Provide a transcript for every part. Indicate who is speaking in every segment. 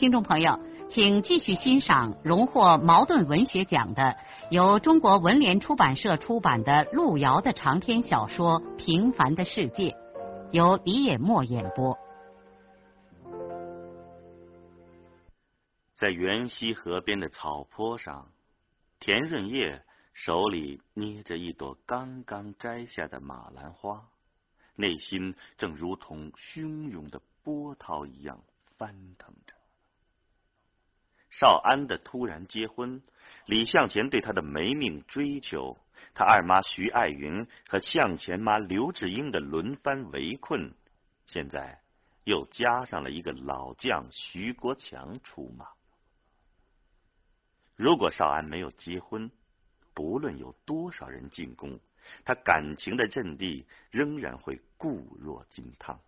Speaker 1: 听众朋友，请继续欣赏荣获茅盾文学奖的、由中国文联出版社出版的路遥的长篇小说《平凡的世界》，由李野墨演播。
Speaker 2: 在元溪河边的草坡上，田润叶手里捏着一朵刚刚摘下的马兰花，内心正如同汹涌的波涛一样翻腾着。少安的突然结婚，李向前对他的没命追求，他二妈徐爱云和向前妈刘志英的轮番围困，现在又加上了一个老将徐国强出马。如果少安没有结婚，不论有多少人进攻，他感情的阵地仍然会固若金汤。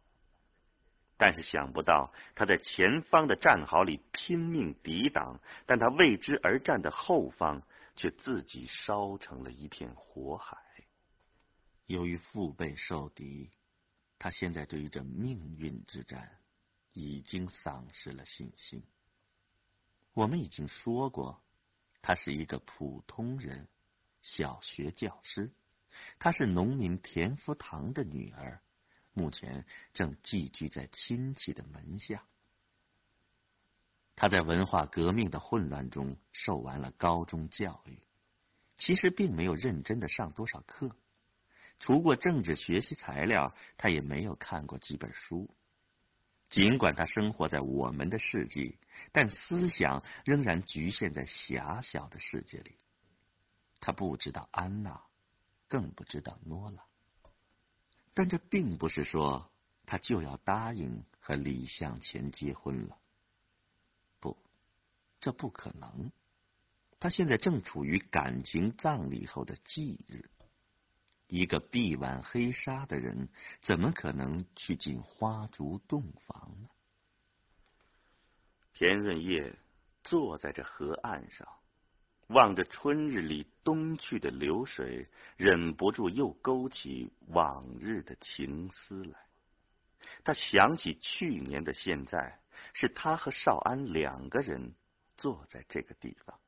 Speaker 2: 但是想不到，他在前方的战壕里拼命抵挡，但他为之而战的后方却自己烧成了一片火海。由于腹背受敌，他现在对于这命运之战已经丧失了信心。我们已经说过，他是一个普通人，小学教师，他是农民田福堂的女儿。目前正寄居在亲戚的门下。他在文化革命的混乱中受完了高中教育，其实并没有认真的上多少课。除过政治学习材料，他也没有看过几本书。尽管他生活在我们的世纪，但思想仍然局限在狭小的世界里。他不知道安娜，更不知道诺拉。但这并不是说他就要答应和李向前结婚了。不，这不可能。他现在正处于感情葬礼后的忌日。一个臂挽黑纱的人，怎么可能去进花烛洞房呢？田润叶坐在这河岸上。望着春日里东去的流水，忍不住又勾起往日的情思来。他想起去年的现在，是他和少安两个人坐在这个地方，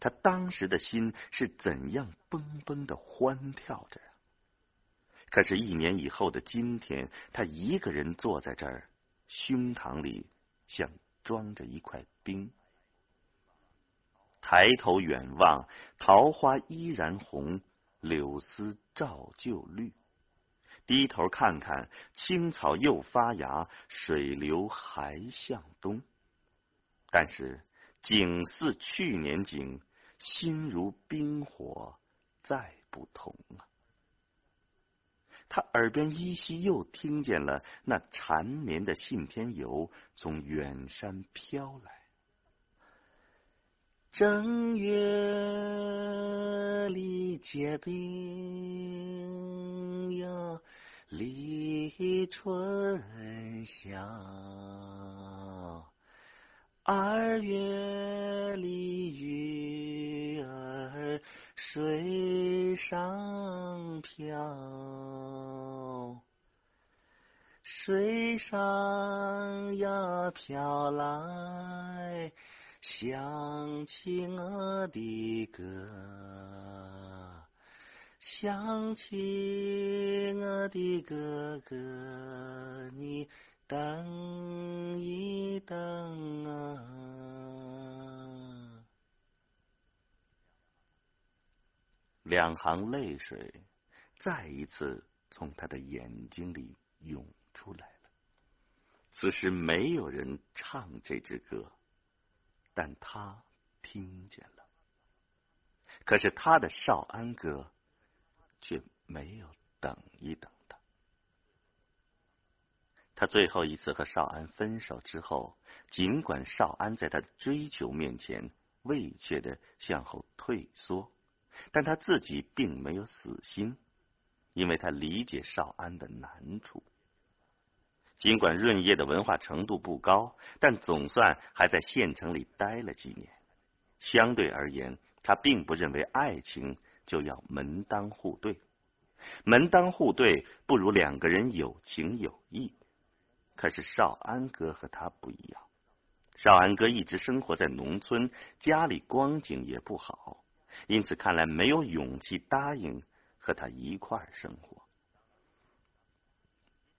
Speaker 2: 他当时的心是怎样蹦蹦的欢跳着！可是，一年以后的今天，他一个人坐在这儿，胸膛里像装着一块冰。抬头远望，桃花依然红，柳丝照旧绿。低头看看，青草又发芽，水流还向东。但是景似去年景，心如冰火，再不同啊！他耳边依稀又听见了那缠绵的信天游从远山飘来。正月里结冰呀，立春晓；二月里鱼儿水上漂，水上呀飘来。想起我的歌，想起我的哥哥，你等一等啊！两行泪水再一次从他的眼睛里涌出来了。此时没有人唱这支歌。但他听见了，可是他的少安哥却没有等一等他。他最后一次和少安分手之后，尽管少安在他的追求面前畏怯的向后退缩，但他自己并没有死心，因为他理解少安的难处。尽管润叶的文化程度不高，但总算还在县城里待了几年。相对而言，他并不认为爱情就要门当户对。门当户对不如两个人有情有义。可是少安哥和他不一样，少安哥一直生活在农村，家里光景也不好，因此看来没有勇气答应和他一块儿生活。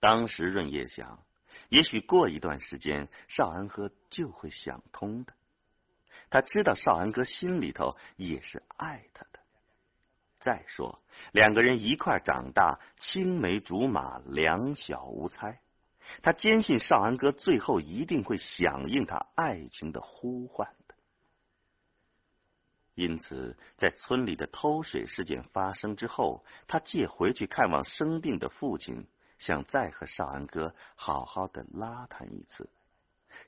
Speaker 2: 当时润叶想，也许过一段时间，少安哥就会想通的。他知道少安哥心里头也是爱他的。再说，两个人一块长大，青梅竹马，两小无猜。他坚信少安哥最后一定会响应他爱情的呼唤的。因此，在村里的偷水事件发生之后，他借回去看望生病的父亲，想再和少安哥好好的拉谈一次。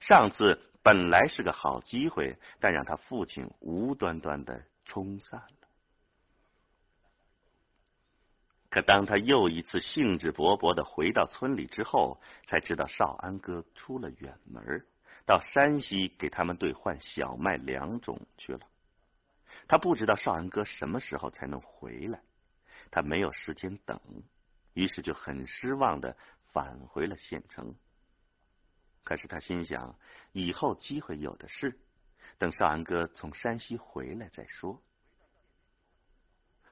Speaker 2: 上次本来是个好机会，但让他父亲无端端的冲散了。可当他又一次兴致勃勃的回到村里之后，才知道少安哥出了远门，到山西给他们兑换小麦良种去了。他不知道少安哥什么时候才能回来，他没有时间等，于是就很失望的返回了县城。可是他心想，以后机会有的是，等少安哥从山西回来再说。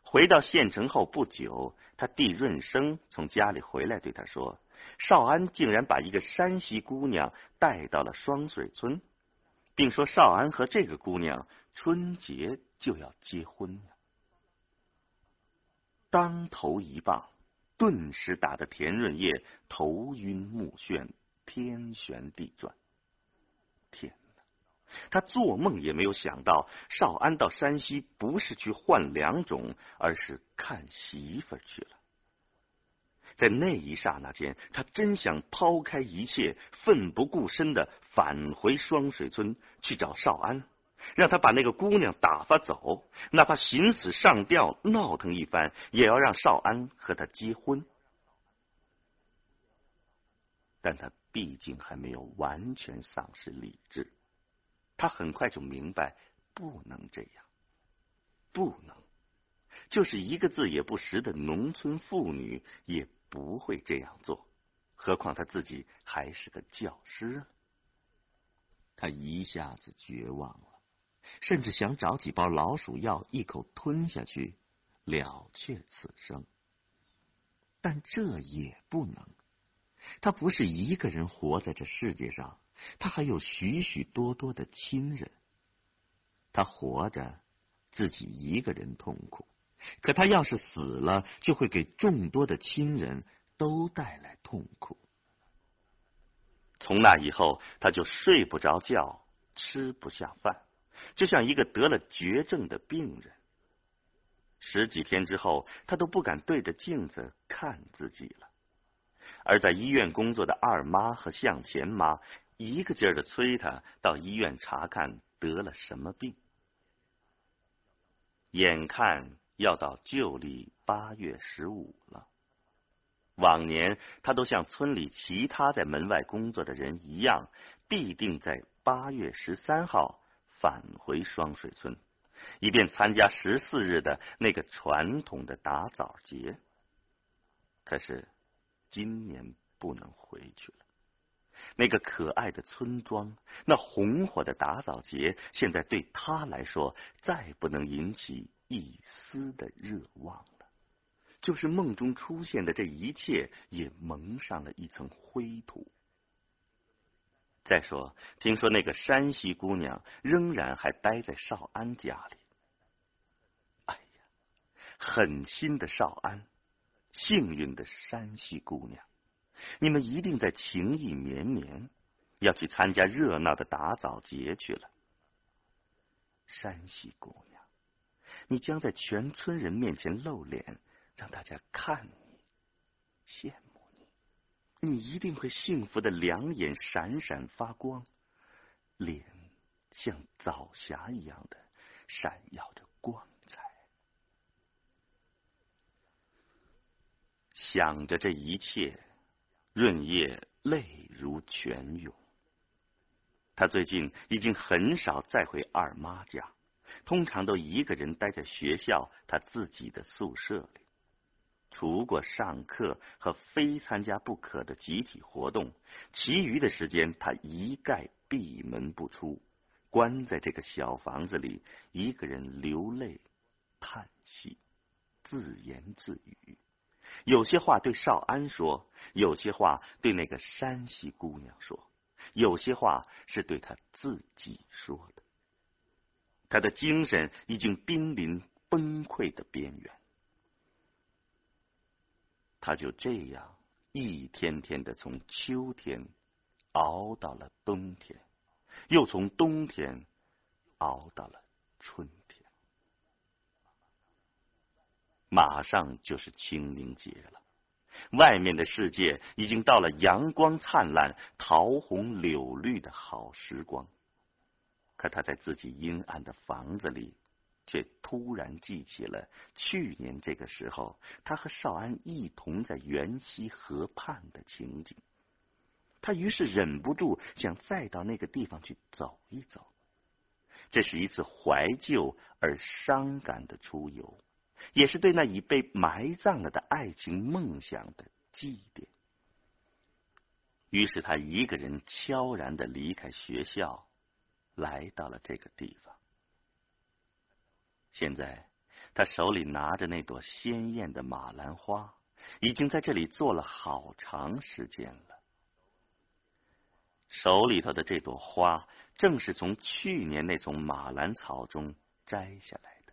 Speaker 2: 回到县城后不久，他弟润生从家里回来，对他说：“少安竟然把一个山西姑娘带到了双水村，并说少安和这个姑娘春节就要结婚了。”当头一棒，顿时打得田润叶头晕目眩，天旋地转。天！他做梦也没有想到，少安到山西不是去换粮种，而是看媳妇去了。在那一刹那间，他真想抛开一切，奋不顾身的返回双水村去找少安，让他把那个姑娘打发走，哪怕寻死上吊闹腾一番，也要让少安和他结婚。但他毕竟还没有完全丧失理智。他很快就明白，不能这样，不能，就是一个字也不识的农村妇女也不会这样做，何况他自己还是个教师。他一下子绝望了，甚至想找几包老鼠药一口吞下去，了却此生。但这也不能，他不是一个人活在这世界上。他还有许许多多的亲人，他活着自己一个人痛苦，可他要是死了，就会给众多的亲人都带来痛苦。从那以后，他就睡不着觉，吃不下饭，就像一个得了绝症的病人。十几天之后，他都不敢对着镜子看自己了。而在医院工作的二妈和向前妈。一个劲儿的催他到医院查看得了什么病，眼看要到旧历八月十五了。往年他都像村里其他在门外工作的人一样，必定在八月十三号返回双水村，以便参加十四日的那个传统的打枣节。可是今年不能回去了。那个可爱的村庄，那红火的打枣节，现在对他来说再不能引起一丝的热望了。就是梦中出现的这一切，也蒙上了一层灰土。再说，听说那个山西姑娘仍然还待在少安家里。哎呀，狠心的少安，幸运的山西姑娘。你们一定在情意绵绵，要去参加热闹的打枣节去了。山西姑娘，你将在全村人面前露脸，让大家看你，羡慕你，一定会幸福的两眼闪闪发光，脸像早霞一样的闪耀着光彩。想着这一切，润叶泪如泉涌。他最近已经很少再回二妈家，通常都一个人待在学校他自己的宿舍里。除过上课和非参加不可的集体活动，其余的时间他一概闭门不出，关在这个小房子里，一个人流泪、叹息、自言自语。有些话对少安说，有些话对那个山西姑娘说，有些话是对他自己说的。他的精神已经濒临崩溃的边缘。他就这样一天天的从秋天熬到了冬天，又从冬天熬到了春天。马上就是清明节了，外面的世界已经到了阳光灿烂、桃红柳绿的好时光，可他在自己阴暗的房子里。却突然记起了去年这个时候，他和少安一同在元溪河畔的情景。他于是忍不住想再到那个地方去走一走。这是一次怀旧而伤感的出游，也是对那已被埋葬了的爱情梦想的祭奠。于是他一个人悄然的离开学校，来到了这个地方。现在，他手里拿着那朵鲜艳的马兰花，已经在这里坐了好长时间了。手里头的这朵花，正是从去年那丛马兰草中摘下来的。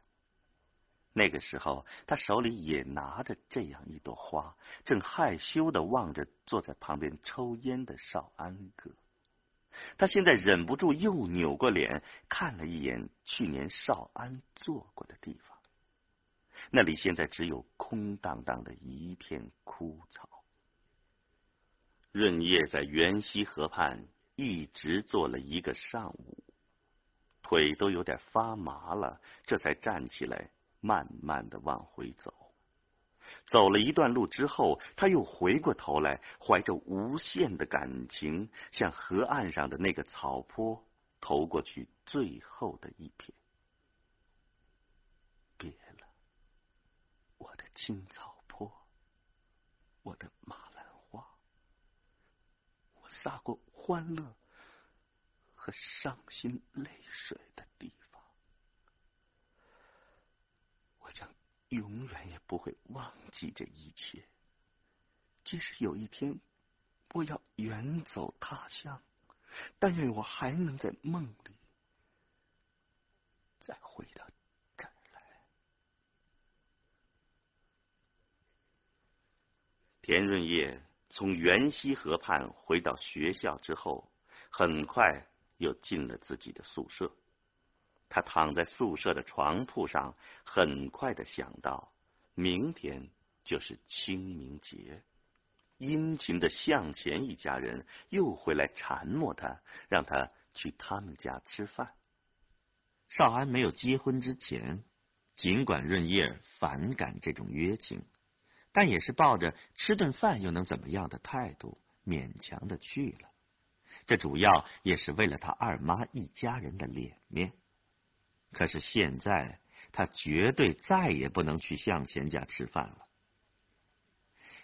Speaker 2: 那个时候，他手里也拿着这样一朵花，正害羞的望着坐在旁边抽烟的少安哥。他现在忍不住又扭过脸看了一眼去年少安坐过的地方，那里现在只有空荡荡的一片枯草。润叶在元溪河畔一直坐了一个上午，腿都有点发麻了，这才站起来，慢慢的往回走。走了一段路之后，他又回过头来，怀着无限的感情，向河岸上的那个草坡投过去最后的一瞥。别了，我的青草坡，我的马兰花，我洒过欢乐和伤心泪水的地方。永远也不会忘记这一切。即使有一天我要远走他乡，但愿我还能在梦里再回到这儿来。田润叶从元溪河畔回到学校之后，很快又进了自己的宿舍。他躺在宿舍的床铺上，很快的想到，明天就是清明节，殷勤的向前一家人又会来缠磨他，让他去他们家吃饭。少安没有结婚之前，尽管润叶反感这种约请，但也是抱着吃顿饭又能怎么样的态度，勉强的去了。这主要也是为了他二妈一家人的脸面。可是现在，他绝对再也不能去向前家吃饭了。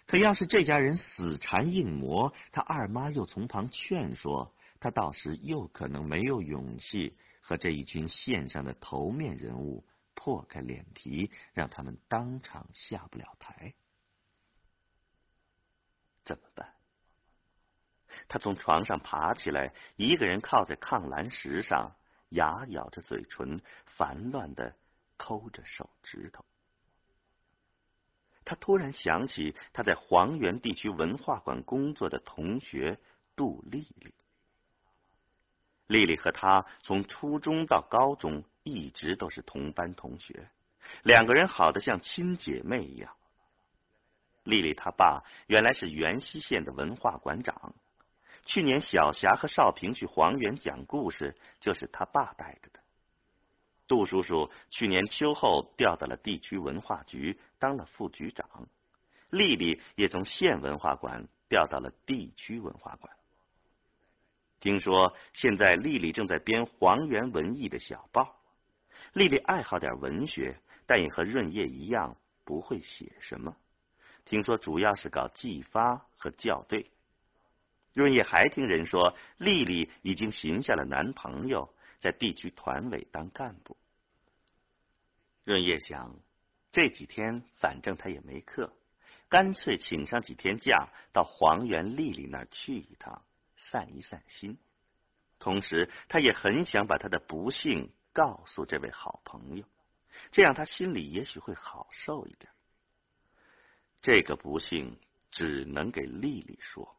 Speaker 2: 可要是这家人死缠硬磨，他二妈又从旁劝说，他到时又可能没有勇气和这一群线上的头面人物破开脸皮，让他们当场下不了台。怎么办？他从床上爬起来，一个人靠在抗栏石上。牙咬着嘴唇，烦乱的抠着手指头。他突然想起他在黄原地区文化馆工作的同学杜丽丽。丽丽和他从初中到高中一直都是同班同学，两个人好的像亲姐妹一样。丽丽她爸原来是原溪县的文化馆长，去年小霞和少平去黄原讲故事，就是他爸带着的。杜叔叔去年秋后调到了地区文化局当了副局长，丽丽也从县文化馆调到了地区文化馆。听说现在丽丽正在编黄原文艺的小报。丽丽爱好点文学，但也和润叶一样不会写什么。听说主要是搞技发和校对。润叶还听人说，丽丽已经寻下了男朋友。在地区团委当干部，润叶想，这几天反正他也没课，干脆请上几天假，到黄原丽丽那儿去一趟，散一散心。同时，他也很想把他的不幸告诉这位好朋友，这样他心里也许会好受一点。这个不幸只能给丽丽说，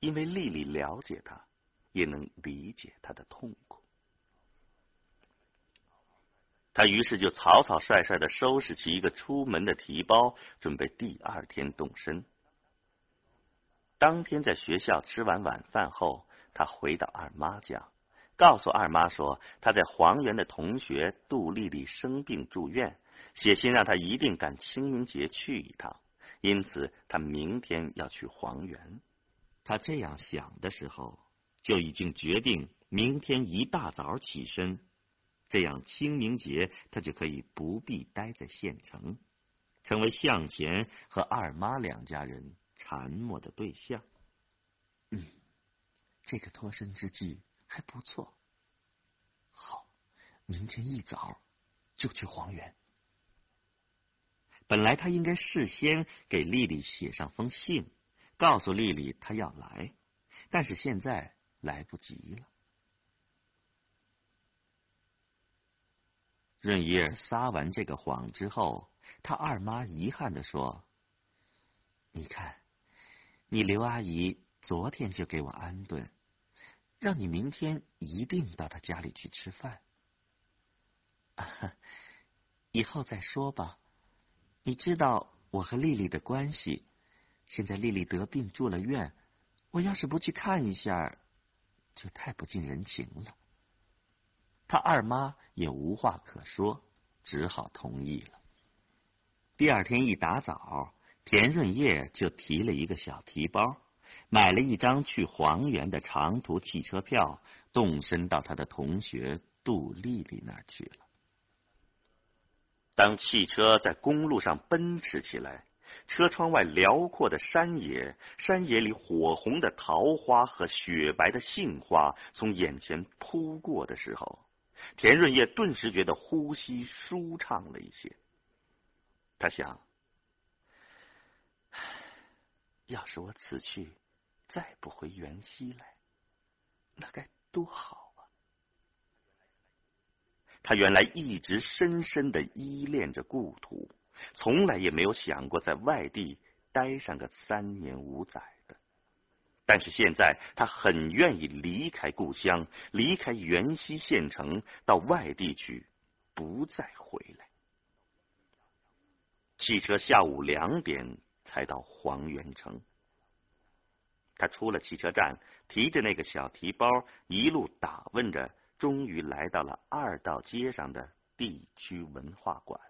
Speaker 2: 因为丽丽了解他，也能理解他的痛苦。他于是就草草率率的收拾起一个出门的提包，准备第二天动身。当天在学校吃完晚饭后，他回到二妈家，告诉二妈说他在黄原的同学杜丽丽生病住院，写信让他一定赶清明节去一趟，因此他明天要去黄原。他这样想的时候，就已经决定明天一大早起身。这样清明节他就可以不必待在县城，成为向前和二妈两家人缠磨的对象。嗯，这个脱身之计还不错。好，明天一早就去黄原。本来他应该事先给丽丽写上封信，告诉丽丽她要来，但是现在来不及了。润叶撒完这个谎之后，他二妈遗憾的说：“你看，你刘阿姨昨天就给我安顿，让你明天一定到她家里去吃饭。以后再说吧。你知道我和丽丽的关系，现在丽丽得病住了院，我要是不去看一下，就太不近人情了。”他二妈也无话可说，只好同意了。第二天一大早，田润叶就提了一个小提包，买了一张去黄原的长途汽车票，动身到他的同学杜丽丽那儿去了。当汽车在公路上奔驰起来，车窗外辽阔的山野，山野里火红的桃花和雪白的杏花从眼前扑过的时候。田润叶顿时觉得呼吸舒畅了一些。他想，要是我此去再不回元溪来，那该多好啊！他原来一直深深的依恋着故土，从来也没有想过在外地待上个三年五载的。但是现在，他很愿意离开故乡，离开元溪县城，到外地去，不再回来。汽车下午两点才到黄元城。他出了汽车站，提着那个小提包，一路打问着，终于来到了二道街上的地区文化馆。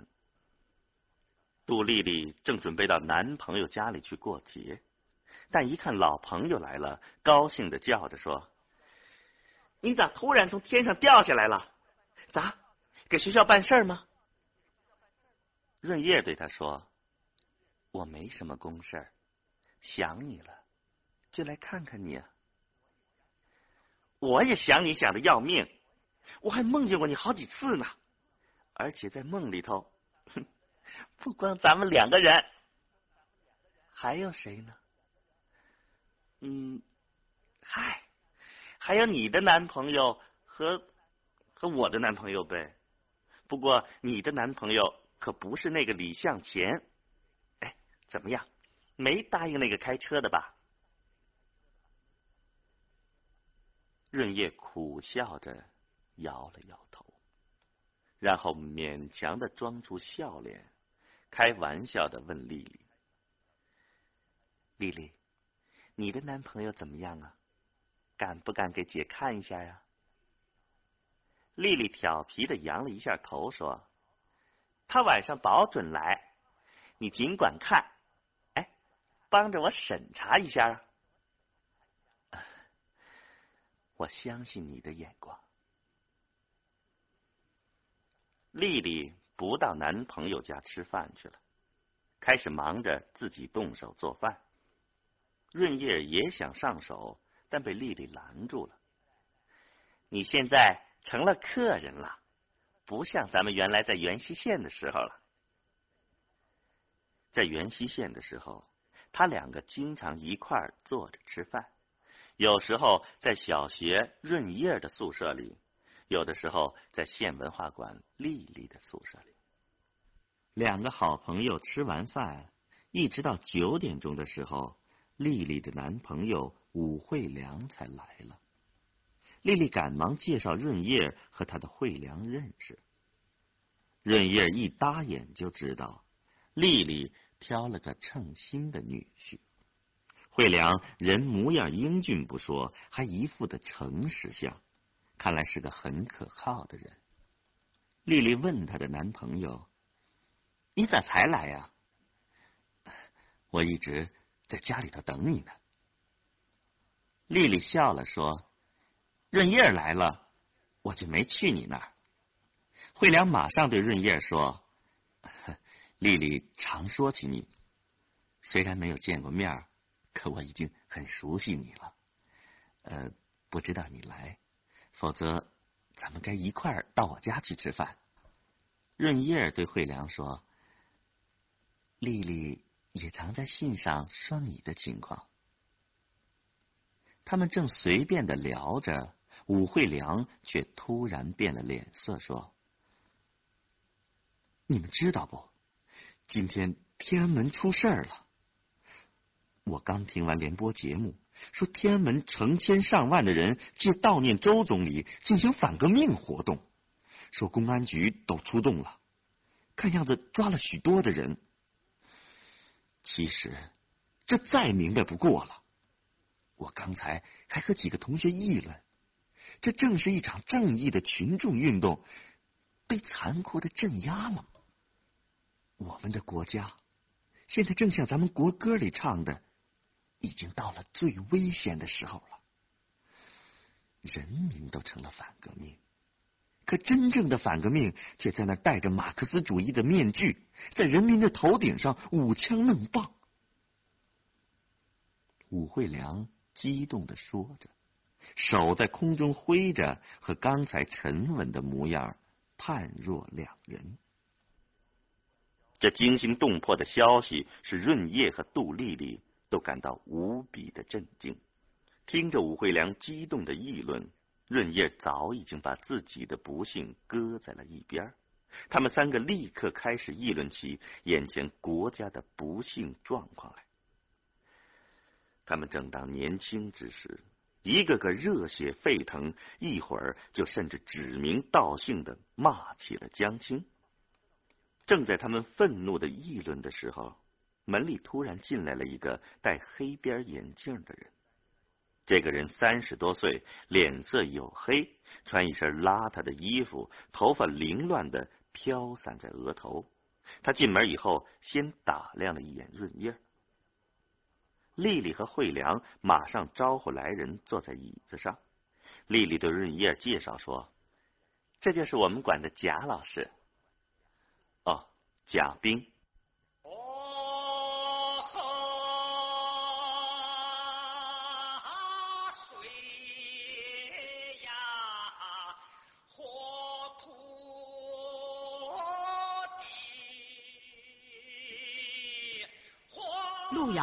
Speaker 2: 杜丽丽正准备到男朋友家里去过节。但一看老朋友来了，高兴的叫着说：“你咋突然从天上掉下来了？咋给学校办事儿吗？”润叶对他说：“我没什么公事儿，想你了，就来看看你啊。我也想你想的要命，我还梦见过你好几次呢，而且在梦里头，不光咱们两个人，还有谁呢？”嗯，嗨，还有你的男朋友和和我的男朋友呗。不过你的男朋友可不是那个李向前。哎，怎么样？没答应那个开车的吧？润叶苦笑着摇了摇头，然后勉强的装出笑脸，开玩笑的问丽丽：“丽丽，你的男朋友怎么样啊？敢不敢给姐看一下呀？丽丽调皮的扬了一下头，说：“他晚上保准来，你尽管看。哎，帮着我审查一下啊！我相信你的眼光。”丽丽不到男朋友家吃饭去了，开始忙着自己动手做饭。润叶也想上手，但被丽丽拦住了。你现在成了客人了，不像咱们原来在元溪县的时候了。在元溪县的时候，他两个经常一块儿坐着吃饭，有时候在小学润叶的宿舍里，有的时候在县文化馆丽丽的宿舍里。两个好朋友吃完饭，一直到九点钟的时候。丽丽的男朋友武惠良才来了，丽丽赶忙介绍润叶和他的惠良认识。润叶一搭眼就知道，丽丽挑了个称心的女婿。惠良人模样英俊不说，还一副的诚实相，看来是个很可靠的人。丽丽问她的男朋友：“你咋才来呀？”我一直。在家里头等你呢。丽丽笑了说：“润叶来了，我就没去你那儿。”惠良马上对润叶说：“丽丽常说起你，虽然没有见过面，可我已经很熟悉你了。呃，不知道你来，否则咱们该一块儿到我家去吃饭。”润叶对惠良说：“丽丽。”也常在信上说你的情况。他们正随便的聊着，武惠良却突然变了脸色，说：“你们知道不？今天天安门出事儿了。我刚听完联播节目，说天安门成千上万的人借悼念周总理进行反革命活动，说公安局都出动了，看样子抓了许多的人。”其实，这再明白不过了。我刚才还和几个同学议论，这正是一场正义的群众运动被残酷的镇压了。我们的国家现在正像咱们国歌里唱的，已经到了最危险的时候了。人民都成了反革命。可真正的反革命却在那戴着马克思主义的面具，在人民的头顶上舞枪弄棒。武惠良激动的说着，手在空中挥着，和刚才沉稳的模样判若两人。这惊心动魄的消息是润叶和杜丽丽都感到无比的震惊，听着武惠良激动的议论。润叶早已经把自己的不幸搁在了一边，他们三个立刻开始议论起眼前国家的不幸状况来。他们正当年轻之时，一个个热血沸腾，一会儿就甚至指名道姓的骂起了江青。正在他们愤怒的议论的时候，门里突然进来了一个戴黑边眼镜的人。这个人三十多岁，脸色黝黑，穿一身邋遢的衣服，头发凌乱的飘散在额头。他进门以后，先打量了一眼润叶。丽丽和惠良马上招呼来人坐在椅子上。丽丽对润叶介绍说：“这就是我们馆的贾老师。”哦，贾冰。